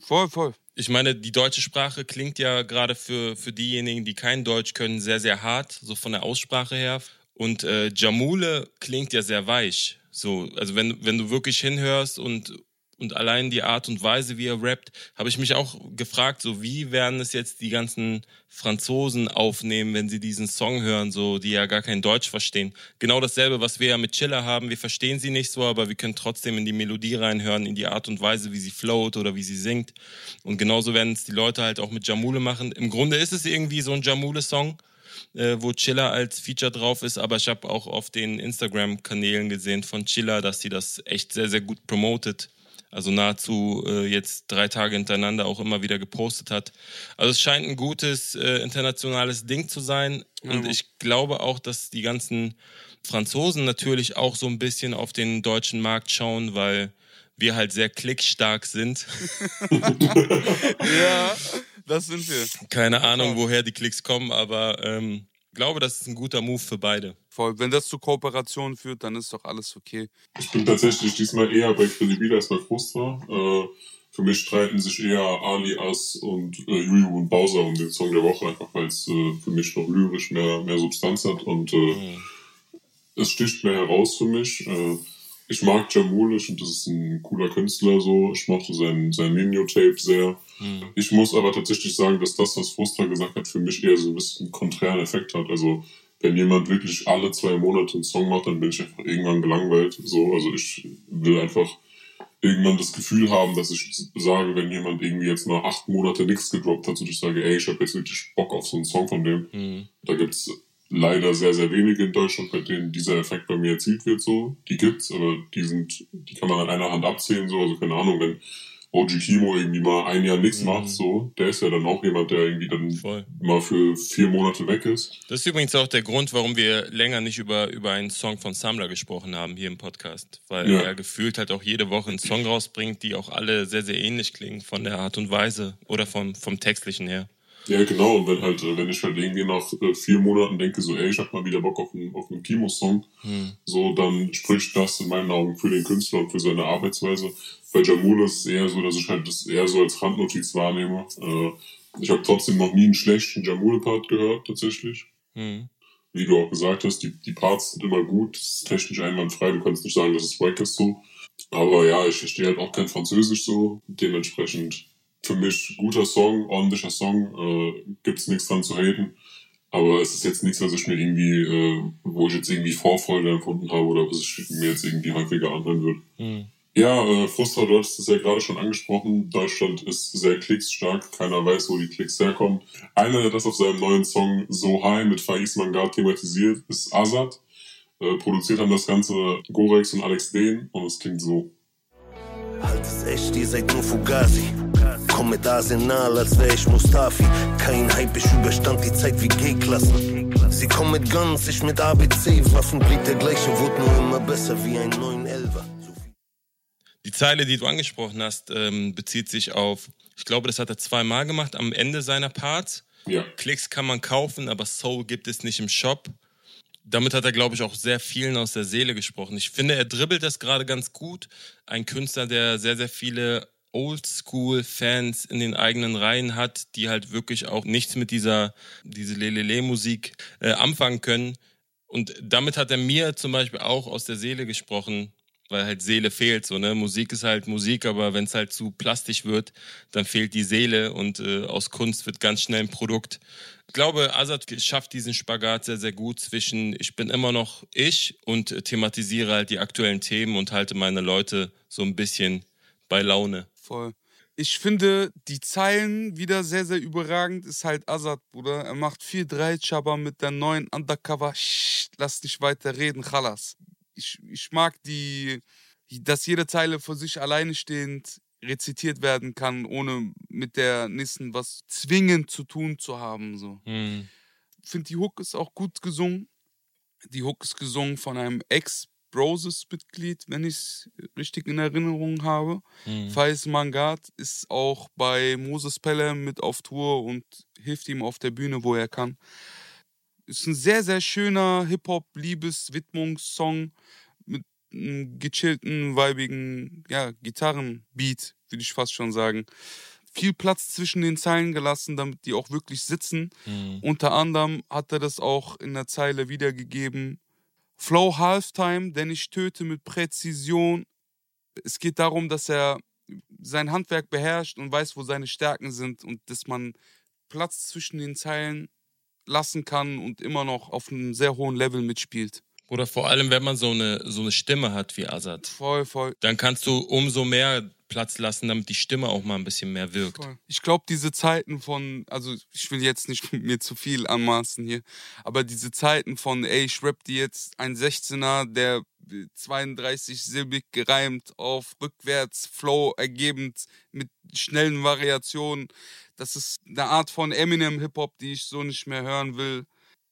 Voll, voll. Ich meine, die deutsche Sprache klingt ja gerade für, für diejenigen, die kein Deutsch können, sehr, sehr hart, so von der Aussprache her. Und äh, Jamule klingt ja sehr weich. So, also wenn, wenn du wirklich hinhörst und, und allein die Art und Weise, wie er rappt, habe ich mich auch gefragt, so wie werden es jetzt die ganzen Franzosen aufnehmen, wenn sie diesen Song hören, so die ja gar kein Deutsch verstehen. Genau dasselbe, was wir ja mit Chiller haben. Wir verstehen sie nicht so, aber wir können trotzdem in die Melodie reinhören, in die Art und Weise, wie sie float oder wie sie singt. Und genauso werden es die Leute halt auch mit Jamule machen. Im Grunde ist es irgendwie so ein Jamule-Song, äh, wo Chiller als Feature drauf ist, aber ich habe auch auf den Instagram-Kanälen gesehen von Chiller, dass sie das echt sehr, sehr gut promotet. Also nahezu äh, jetzt drei Tage hintereinander auch immer wieder gepostet hat. Also es scheint ein gutes äh, internationales Ding zu sein. Und ich glaube auch, dass die ganzen Franzosen natürlich auch so ein bisschen auf den deutschen Markt schauen, weil wir halt sehr klickstark sind. Ja, das sind wir. Keine Ahnung, woher die Klicks kommen, aber ähm, glaube, das ist ein guter Move für beide. Voll. Wenn das zu Kooperationen führt, dann ist doch alles okay. Ich bin tatsächlich diesmal eher bei Credibil als bei Frustra. Äh, für mich streiten sich eher Ali As und äh, Juju und Bowser um den Song der Woche, einfach weil es äh, für mich noch lyrisch mehr, mehr Substanz hat und äh, es sticht mehr heraus für mich. Äh, ich mag Jamul, ich finde, das ist ein cooler Künstler so. Ich mochte sein, sein Nino-Tape sehr. Ich muss aber tatsächlich sagen, dass das, was Frustra gesagt hat, für mich eher so ein bisschen einen konträren Effekt hat. Also, wenn jemand wirklich alle zwei Monate einen Song macht, dann bin ich einfach irgendwann gelangweilt. So, also ich will einfach irgendwann das Gefühl haben, dass ich sage, wenn jemand irgendwie jetzt mal acht Monate nichts gedroppt hat, dass ich sage, ey, ich habe jetzt wirklich Bock auf so einen Song von dem. Da gibt's leider sehr, sehr wenige in Deutschland, bei denen dieser Effekt bei mir erzielt wird, so. Die gibt's, aber die sind, die kann man an einer Hand abzählen, so. Also keine Ahnung, wenn OG Kimo irgendwie mal ein Jahr nichts macht, so, der ist ja dann auch jemand, der irgendwie dann Voll. mal für vier Monate weg ist. Das ist übrigens auch der Grund, warum wir länger nicht über, über einen Song von Samler gesprochen haben hier im Podcast. Weil Ja. er gefühlt halt auch jede Woche einen Song rausbringt, die auch alle sehr, sehr ähnlich klingen von der Art und Weise oder vom, vom Textlichen her. Ja, genau. Und wenn halt, äh, wenn ich halt irgendwie nach äh, vier Monaten denke, so, ey, ich hab mal wieder Bock auf einen, auf einen Kimo-Song, so, dann spricht das in meinen Augen für den Künstler und für seine Arbeitsweise. Bei Jamul ist es eher so, dass ich halt das eher so als Randnotiz wahrnehme. Äh, ich habe trotzdem noch nie einen schlechten Jamul-Part gehört, tatsächlich. Mhm. Wie du auch gesagt hast, die, die Parts sind immer gut, es ist technisch einwandfrei, du kannst nicht sagen, dass es wack ist so. Aber ja, ich verstehe halt auch kein Französisch so, dementsprechend für mich guter Song, ordentlicher Song, äh, gibt's nichts dran zu haten. Aber es ist jetzt nichts, was ich mir irgendwie, äh, wo ich jetzt irgendwie Vorfreude empfunden habe oder was ich mir jetzt irgendwie häufiger anhören würde. Ja, äh, Frustra, du hattest es ja gerade schon angesprochen. Deutschland ist sehr klicksstark. Keiner weiß, wo die Klicks herkommen. Einer, der das auf seinem neuen Song So High mit Faiz Mangar thematisiert, ist Azad. Äh, produziert haben das Ganze Gorex und Alex Dehn und es klingt so. Halt es echt, ihr seid nur Fugazi. Komm mit Arsenal, als wär ich Mustafi. Kein Hype, ich überstand die Zeit wie G-Klassen. Sie kommen mit Guns, ich mit ABC. Waffen blieb der gleiche, wurde nur immer besser wie ein 911er. Die Zeile, die du angesprochen hast, ähm, bezieht sich auf, ich glaube, das hat er zweimal gemacht am Ende seiner Parts. Ja. Klicks kann man kaufen, aber Soul gibt es nicht im Shop. Damit hat er, glaube ich, auch sehr vielen aus der Seele gesprochen. Ich finde, er dribbelt das gerade ganz gut. Ein Künstler, der sehr, sehr viele Oldschool-Fans in den eigenen Reihen hat, die halt wirklich auch nichts mit dieser diese Lelele-Musik äh, anfangen können. Und damit hat er mir zum Beispiel auch aus der Seele gesprochen, weil halt Seele fehlt. So, ne? Musik ist halt Musik, aber wenn es halt zu plastisch wird, dann fehlt die Seele und äh, aus Kunst wird ganz schnell ein Produkt. Ich glaube, Azad schafft diesen Spagat sehr, sehr gut zwischen ich bin immer noch ich und thematisiere halt die aktuellen Themen und halte meine Leute so ein bisschen bei Laune. Voll. Ich finde die Zeilen wieder sehr, sehr überragend. Ist halt Azad, Bruder. Er macht 4-3 Chaba mit der neuen Undercover. Shh, lass nicht weiter reden, Chalas. Ich, ich mag die, dass jede Zeile für sich alleine stehend rezitiert werden kann, ohne mit der nächsten was zwingend zu tun zu haben. So. Hm. finde die Hook ist auch gut gesungen. Die Hook ist gesungen von einem Ex-Broses-Mitglied, wenn ich es richtig in Erinnerung habe. Hm. Faiz Mangat ist auch bei Moses Pelham mit auf Tour und hilft ihm auf der Bühne, wo er kann. Ist ein sehr, sehr schöner Hip-Hop-Liebes-Widmungssong mit einem gechillten, weibigen ja, Gitarrenbeat, würde ich fast schon sagen. Viel Platz zwischen den Zeilen gelassen, damit die auch wirklich sitzen. Hm. Unter anderem hat er das auch in der Zeile wiedergegeben. Flow Halftime, denn ich töte mit Präzision. Es geht darum, dass er sein Handwerk beherrscht und weiß, wo seine Stärken sind und dass man Platz zwischen den Zeilen lassen kann und immer noch auf einem sehr hohen Level mitspielt. Oder vor allem, wenn man so eine, so eine Stimme hat wie Azad, Voll, voll. dann kannst du umso mehr Platz lassen, damit die Stimme auch mal ein bisschen mehr wirkt. Ich glaube, diese Zeiten von, also ich will jetzt nicht mir zu viel anmaßen hier, aber diese Zeiten von, ey, ich rap die jetzt ein 16er, der 32 silbig gereimt auf rückwärts, Flow ergebend mit schnellen Variationen. Das ist eine Art von Eminem-Hip-Hop, die ich so nicht mehr hören will.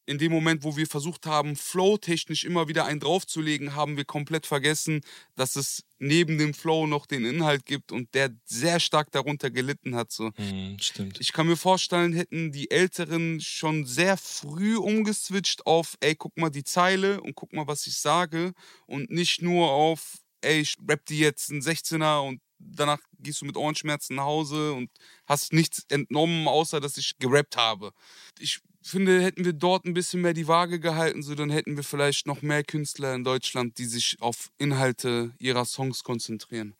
In dem Moment, wo wir versucht haben, flow-technisch immer wieder einen draufzulegen, haben wir komplett vergessen, dass es neben dem Flow noch den Inhalt gibt und der sehr stark darunter gelitten hat. So. Hm, stimmt. Ich kann mir vorstellen, hätten die Älteren schon sehr früh umgeswitcht auf, ey, guck mal die Zeile und guck mal, was ich sage und nicht nur auf, ey, ich rap die jetzt ein 16er und danach gehst du mit Ohrenschmerzen nach Hause und hast nichts entnommen, außer dass ich gerappt habe. Ich finde, hätten wir dort ein bisschen mehr die Waage gehalten, so dann hätten wir vielleicht noch mehr Künstler in Deutschland, die sich auf Inhalte ihrer Songs konzentrieren.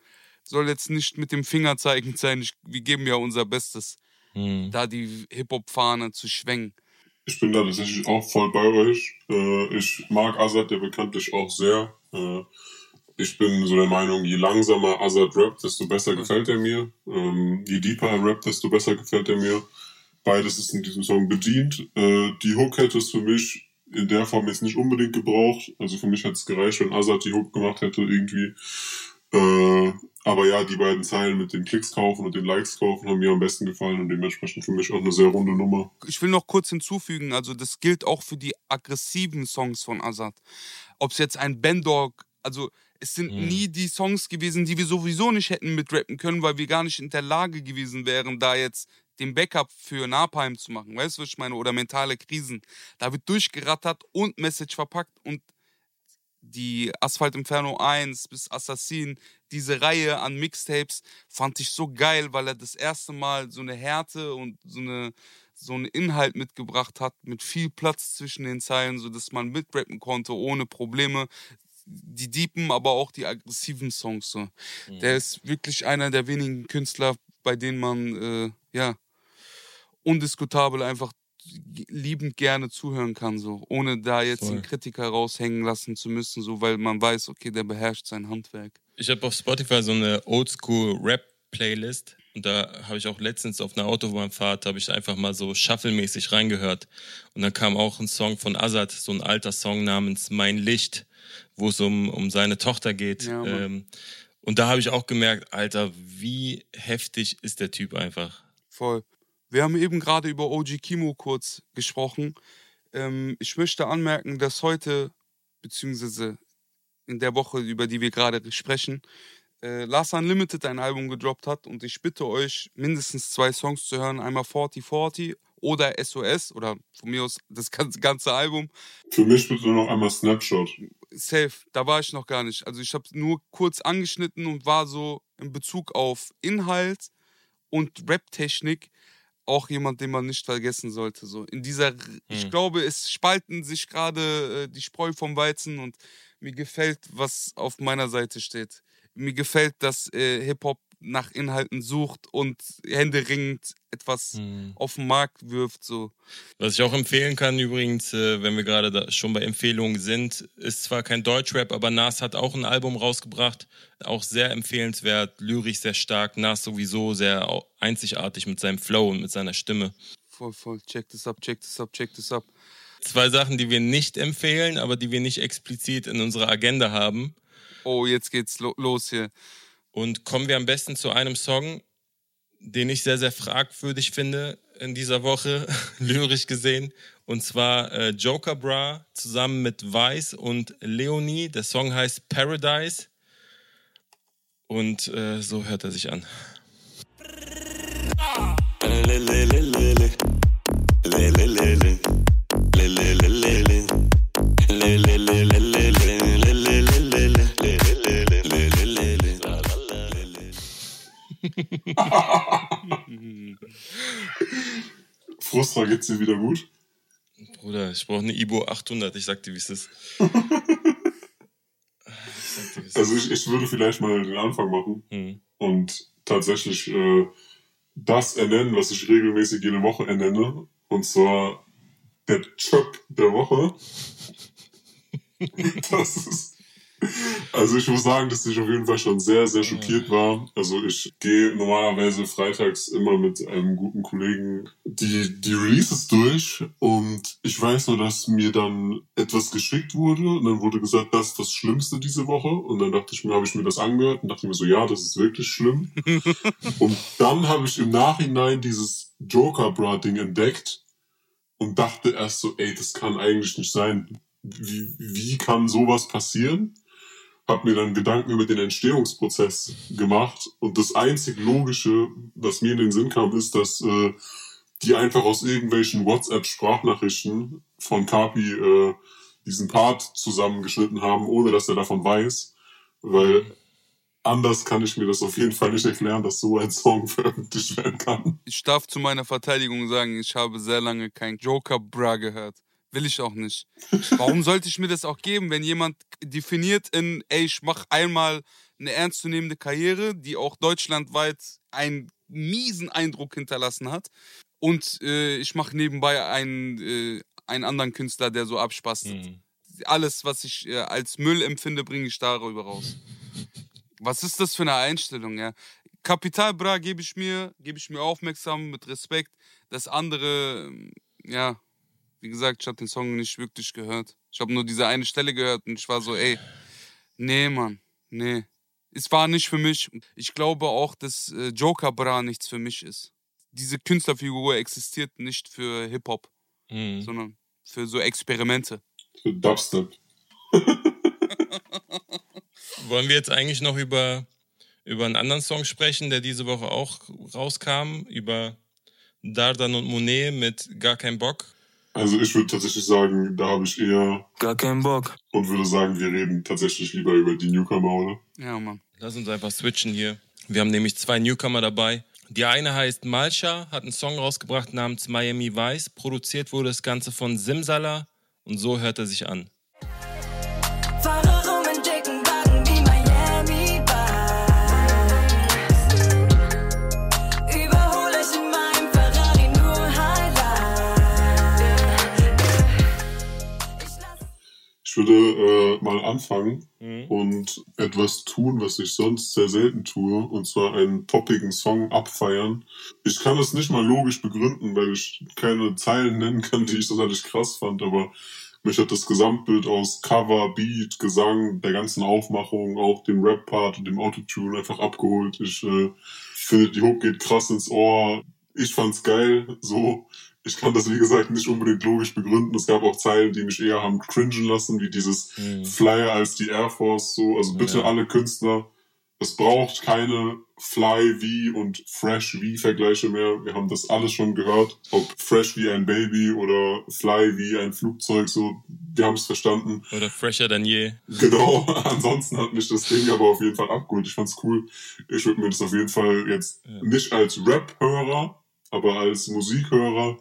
Soll jetzt nicht mit dem Finger zeigen sein, ich, wir geben ja unser Bestes, Hm. da die Hip-Hop-Fahne zu schwenken. Ich bin da tatsächlich auch voll bei euch. Äh, ich mag Azad ja bekanntlich auch sehr. Äh, ich bin so der Meinung, je langsamer Azad rappt, desto besser gefällt er mir. Ähm, je deeper er rappt, desto besser gefällt er mir. Beides ist in diesem Song bedient. Äh, die Hook hätte es für mich in der Form jetzt nicht unbedingt gebraucht. Also für mich hätte es gereicht, wenn Azad die Hook gemacht hätte irgendwie. Äh, aber ja, die beiden Zeilen mit den Klicks kaufen und den Likes kaufen haben mir am besten gefallen und dementsprechend für mich auch eine sehr runde Nummer. Ich will noch kurz hinzufügen, also das gilt auch für die aggressiven Songs von Azad. Ob es jetzt ein Bandog, also es sind Mhm. nie die Songs gewesen, die wir sowieso nicht hätten mitrappen können, weil wir gar nicht in der Lage gewesen wären, da jetzt den Backup für Napalm zu machen, weißt du, was ich meine? Oder mentale Krisen. Da wird durchgerattert und Message verpackt und die Asphalt Inferno 1 bis Assassin, diese Reihe an Mixtapes fand ich so geil, weil er das erste Mal so eine Härte und so eine so einen Inhalt mitgebracht hat mit viel Platz zwischen den Zeilen, so dass man mitrappen konnte ohne Probleme. Die deepen, aber auch die aggressiven Songs. So. Der ist wirklich einer der wenigen Künstler, bei denen man äh, ja undiskutabel einfach liebend gerne zuhören kann, so ohne da jetzt Voll. einen Kritiker raushängen lassen zu müssen, so weil man weiß, okay, der beherrscht sein Handwerk. Ich habe auf Spotify so eine Oldschool-Rap-Playlist Und da habe ich auch letztens auf einer Autobahnfahrt, habe ich einfach mal so shufflemäßig reingehört. Und dann kam auch ein Song von Azad, so ein alter Song namens Mein Licht, wo es um, um seine Tochter geht. Ja, ähm, und da habe ich auch gemerkt, Alter, wie heftig ist der Typ einfach. Voll. Wir haben eben gerade über OG Kimo kurz gesprochen. Ähm, ich möchte anmerken, dass heute, beziehungsweise in der Woche, über die wir gerade sprechen, äh, Last Unlimited ein Album gedroppt hat und ich bitte euch, mindestens zwei Songs zu hören. Einmal 4040 oder SOS oder von mir aus das ganze, ganze Album. Für mich bitte noch einmal Snapshot. Safe, da war ich noch gar nicht. Also ich habe nur kurz angeschnitten und war so in Bezug auf Inhalt und Rap-Technik auch jemand, den man nicht vergessen sollte. So in dieser, ich Hm. glaube, es spalten sich gerade äh, die Spreu vom Weizen und mir gefällt, was auf meiner Seite steht. Mir gefällt, dass äh, Hip Hop nach Inhalten sucht und händeringend etwas Hm. auf den Markt wirft. So. Was ich auch empfehlen kann übrigens, äh, wenn wir gerade da schon bei Empfehlungen sind, ist zwar kein Deutschrap, aber Nas hat auch ein Album rausgebracht, auch sehr empfehlenswert, lyrisch sehr stark, Nas sowieso sehr einzigartig mit seinem Flow und mit seiner Stimme. Voll, voll. Check this up, check this up, check this up. Zwei Sachen, die wir nicht empfehlen, aber die wir nicht explizit in unserer Agenda haben. Oh, jetzt geht's lo los hier. Und kommen wir am besten zu einem Song, den ich sehr, sehr fragwürdig finde in dieser Woche, lyrisch gesehen. Und zwar äh, Joker Bra zusammen mit Vice und Leonie. Der Song heißt Paradise. Und äh, so hört er sich an. Frustra, geht's dir wieder gut? Bruder, ich brauche eine Ibo 800. Ich sag dir, wie es ist. Also ich, ich würde vielleicht mal den Anfang machen Hm. und tatsächlich äh, das ernennen, was ich regelmäßig jede Woche ernenne. Und zwar der Chöp der Woche. Das ist. Also ich muss sagen, dass ich auf jeden Fall schon sehr, sehr schockiert war. Also ich gehe normalerweise freitags immer mit einem guten Kollegen die, die Releases durch und ich weiß nur, dass mir dann etwas geschickt wurde und dann wurde gesagt, das ist das Schlimmste diese Woche und dann dachte ich mir, habe ich mir das angehört und dachte mir so, ja, das ist wirklich schlimm. und dann habe ich im Nachhinein dieses Joker-Bra-Ding entdeckt und dachte erst so, ey, das kann eigentlich nicht sein. Wie, wie kann sowas passieren? Hab mir dann Gedanken über den Entstehungsprozess gemacht und das einzig Logische, was mir in den Sinn kam, ist, dass äh, die einfach aus irgendwelchen WhatsApp-Sprachnachrichten von Kapi äh, diesen Part zusammengeschnitten haben, ohne dass er davon weiß, weil anders kann ich mir das auf jeden Fall nicht erklären, dass so ein Song veröffentlicht werden kann. Ich darf zu meiner Verteidigung sagen, ich habe sehr lange kein Joker-Bra gehört. Will ich auch nicht. Warum sollte ich mir das auch geben, wenn jemand definiert in, ey, ich mach einmal eine ernstzunehmende Karriere, die auch deutschlandweit einen miesen Eindruck hinterlassen hat und äh, ich mache nebenbei einen, äh, einen anderen Künstler, der so abspastet. Hm. Alles, was ich äh, als Müll empfinde, bringe ich darüber raus. Was ist das für eine Einstellung, ja? Kapital Bra gebe ich mir, gebe ich mir aufmerksam mit Respekt. Das andere, ja, wie gesagt, ich habe den Song nicht wirklich gehört. Ich habe nur diese eine Stelle gehört und ich war so, ey, nee, Mann, nee. Es war nicht für mich. Ich glaube auch, dass äh, Joker Bra nichts für mich ist. Diese Künstlerfigur existiert nicht für Hip-Hop, Hm. sondern für so Experimente. Für Dubstep. Wollen wir jetzt eigentlich noch über, über einen anderen Song sprechen, der diese Woche auch rauskam? Über Dardan und Monet mit Gar kein Bock? Also ich würde tatsächlich sagen, da habe ich eher Gar keinen Bock. und würde sagen, wir reden tatsächlich lieber über die Newcomer, oder? Ja, Mann. Lass uns einfach switchen hier. Wir haben nämlich zwei Newcomer dabei. Die eine heißt Malcha, hat einen Song rausgebracht namens Miami Vice. Produziert wurde das Ganze von Simsala und so hört er sich an. Würde äh, mal anfangen Mhm. und etwas tun, was ich sonst sehr selten tue, und zwar einen poppigen Song abfeiern. Ich kann es nicht mal logisch begründen, weil ich keine Zeilen nennen kann, die ich sonderlich krass fand, aber mich hat das Gesamtbild aus Cover, Beat, Gesang, der ganzen Aufmachung, auch dem Rap-Part und dem Autotune einfach abgeholt. Ich äh, finde, die Hook geht krass ins Ohr. Ich fand's geil, so. Ich kann das, wie gesagt, nicht unbedingt logisch begründen. Es gab auch Zeilen, die mich eher haben cringen lassen, wie dieses Mhm. Flyer als die Air Force, so. Also bitte Ja. alle Künstler, es braucht keine Fly wie und Fresh wie Vergleiche mehr. Wir haben das alles schon gehört. Ob Fresh wie ein Baby oder Fly wie ein Flugzeug, so. Wir haben es verstanden. Oder fresher denn je. Genau, ansonsten hat mich das Ding aber auf jeden Fall abgeholt. Ich fand's cool. Ich würde mir das auf jeden Fall jetzt Ja. nicht als Rap-Hörer, aber als Musikhörer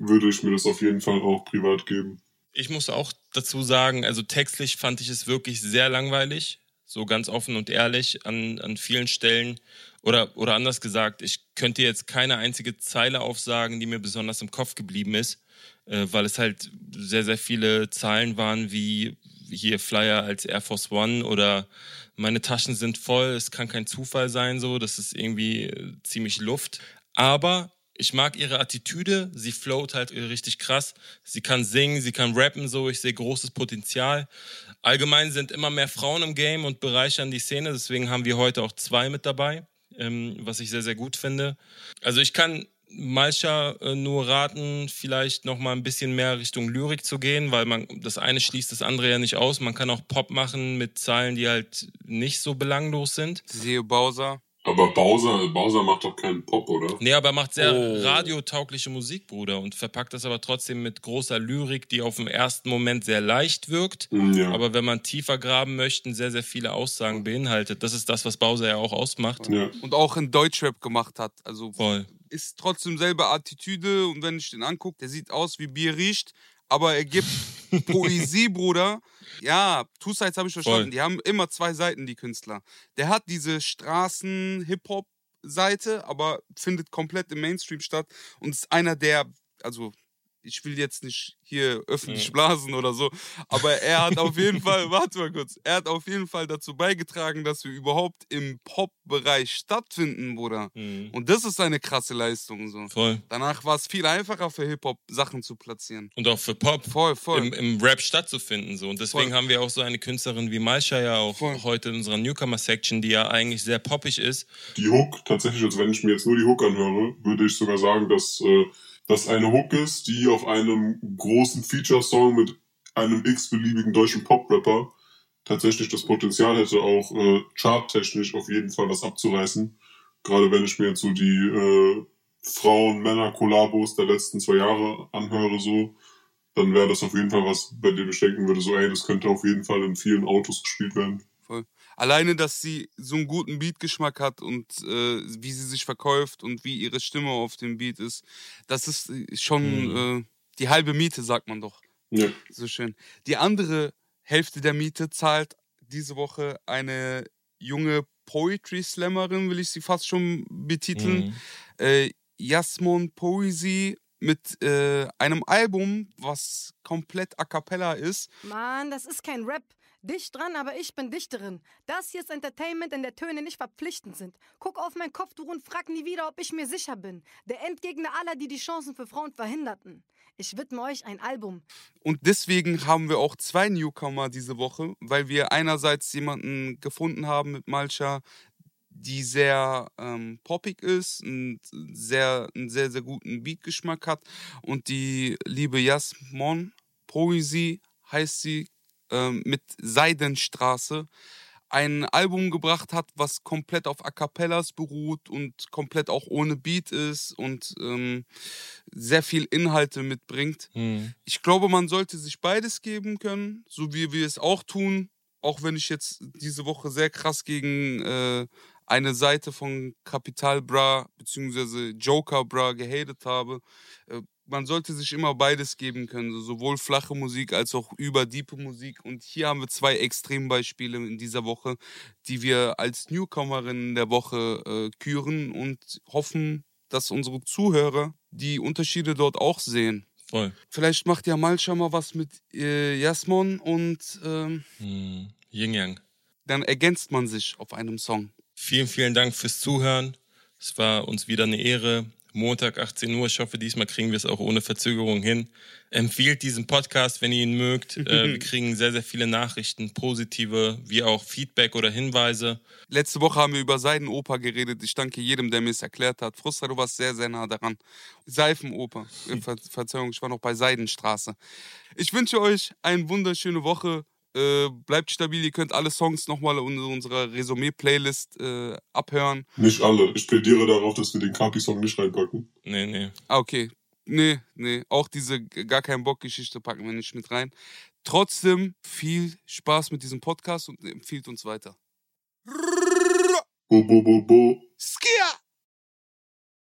würde ich mir das auf jeden Fall auch privat geben. Ich muss auch dazu sagen, also textlich fand ich es wirklich sehr langweilig, so ganz offen und ehrlich an, an vielen Stellen. Oder, oder anders gesagt, ich könnte jetzt keine einzige Zeile aufsagen, die mir besonders im Kopf geblieben ist, äh, weil es halt sehr, sehr viele Zahlen waren, wie hier Flyer als Air Force One oder meine Taschen sind voll, es kann kein Zufall sein, so, das ist irgendwie äh, ziemlich Luft. Aber ich mag ihre Attitüde, sie float halt richtig krass. Sie kann singen, sie kann rappen, so. Ich sehe großes Potenzial. Allgemein sind immer mehr Frauen im Game und bereichern die Szene. Deswegen haben wir heute auch zwei mit dabei, ähm, was ich sehr, sehr gut finde. Also ich kann Malcha äh, nur raten, vielleicht noch mal ein bisschen mehr Richtung Lyrik zu gehen, weil man das eine schließt das andere ja nicht aus. Man kann auch Pop machen mit Zeilen, die halt nicht so belanglos sind. Sehe Bowser. Aber Bowser, Bowser macht doch keinen Pop, oder? Nee, aber er macht sehr Oh. radiotaugliche Musik, Bruder, und verpackt das aber trotzdem mit großer Lyrik, die auf den ersten Moment sehr leicht wirkt. Hm, Ja. Aber wenn man tiefer graben möchte, sehr, sehr viele Aussagen beinhaltet. Das ist das, was Bowser ja auch ausmacht. ja. Und auch in Deutschrap gemacht hat. Also Voll. ist trotzdem selbe Attitüde und wenn ich den angucke, der sieht aus wie Bier riecht, aber er gibt Poesie, Bruder. Ja, Two Sides habe ich verstanden. Voll. Die haben immer zwei Seiten, die Künstler. Der hat diese Straßen-Hip-Hop-Seite, aber findet komplett im Mainstream statt und ist einer der, also ich will jetzt nicht hier öffentlich Ja. blasen oder so, aber er hat auf jeden Fall, warte mal kurz, er hat auf jeden Fall dazu beigetragen, dass wir überhaupt im Pop-Bereich stattfinden, Bruder. Mhm. Und das ist eine krasse Leistung. So. Voll. Danach war es viel einfacher für Hip-Hop Sachen zu platzieren. Und auch für Pop. Voll, voll. Im, im Rap stattzufinden. So. Und deswegen Voll. haben wir auch so eine Künstlerin wie Malsha ja auch Voll. heute in unserer Newcomer-Section, die ja eigentlich sehr poppig ist. Die Hook, tatsächlich, also wenn ich mir jetzt nur die Hook anhöre, würde ich sogar sagen, dass äh, das eine Hook ist, die auf einem großen Feature-Song mit einem x-beliebigen deutschen Pop-Rapper tatsächlich das Potenzial hätte, auch äh, charttechnisch auf jeden Fall was abzureißen. Gerade wenn ich mir jetzt so die äh, Frauen-Männer-Kollabos der letzten zwei Jahre anhöre, so, dann wäre das auf jeden Fall was, bei dem ich denken würde, so, ey, das könnte auf jeden Fall in vielen Autos gespielt werden. Alleine, dass sie so einen guten Beatgeschmack hat und äh, wie sie sich verkauft und wie ihre Stimme auf dem Beat ist, das ist schon äh, die halbe Miete, sagt man doch. Ja. So schön. Die andere Hälfte der Miete zahlt diese Woche eine junge Poetry Slammerin, will ich sie fast schon betiteln. Mhm. Äh, Jasmon Poesie mit äh, einem Album, was komplett a cappella ist. Mann, das ist kein Rap. Dicht dran, aber ich bin Dichterin. Das hier ist Entertainment, in der Töne nicht verpflichtend sind. Guck auf mein Kopftuch und frag nie wieder, ob ich mir sicher bin. Der Endgegner aller, die die Chancen für Frauen verhinderten. Ich widme euch ein Album. Und deswegen haben wir auch zwei Newcomer diese Woche, weil wir einerseits jemanden gefunden haben mit Malcha, die sehr ähm, poppig ist und sehr, einen sehr, sehr guten Beatgeschmack hat. Und die liebe Jasmon Poesie heißt sie, ähm, mit Seidenstraße ein Album gebracht hat, was komplett auf A Cappellas beruht und komplett auch ohne Beat ist und ähm, sehr viel Inhalte mitbringt. Mhm. Ich glaube, man sollte sich beides geben können, so wie wir es auch tun. Auch wenn ich jetzt diese Woche sehr krass gegen äh, eine Seite von Capital Bra bzw. Joker Bra gehatet habe. Äh, man sollte sich immer beides geben können, so sowohl flache Musik als auch überdiepe Musik. Und hier haben wir zwei Extrembeispiele in dieser Woche, die wir als Newcomerin der Woche äh, küren und hoffen, dass unsere Zuhörer die Unterschiede dort auch sehen. Voll. Vielleicht macht ja Malcha mal was mit äh, Jasmon und ähm, Hm. Yin Yang. dann ergänzt man sich auf einem Song. Vielen, vielen Dank fürs Zuhören. Es war uns wieder eine Ehre. Montag 18 Uhr. Ich hoffe, diesmal kriegen wir es auch ohne Verzögerung hin. Empfiehlt diesen Podcast, wenn ihr ihn mögt. äh, wir kriegen sehr, sehr viele Nachrichten, positive wie auch Feedback oder Hinweise. Letzte Woche haben wir über Seidenoper geredet. Ich danke jedem, der mir es erklärt hat. Frustra, du warst sehr, sehr nah daran. Seifenoper. Ver Verzeihung, ich war noch bei Seidenstraße. Ich wünsche euch eine wunderschöne Woche. Äh, bleibt stabil. Ihr könnt alle Songs nochmal in unserer Resümee-Playlist äh, abhören. Nicht alle. Ich plädiere darauf, dass wir den Kapi-Song nicht reinpacken. Nee, nee. Ah, okay. Nee, nee. Auch diese gar keinen Bock-Geschichte packen wir nicht mit rein. Trotzdem viel Spaß mit diesem Podcast und empfiehlt uns weiter. Bo, bo, bo, bo. Skia!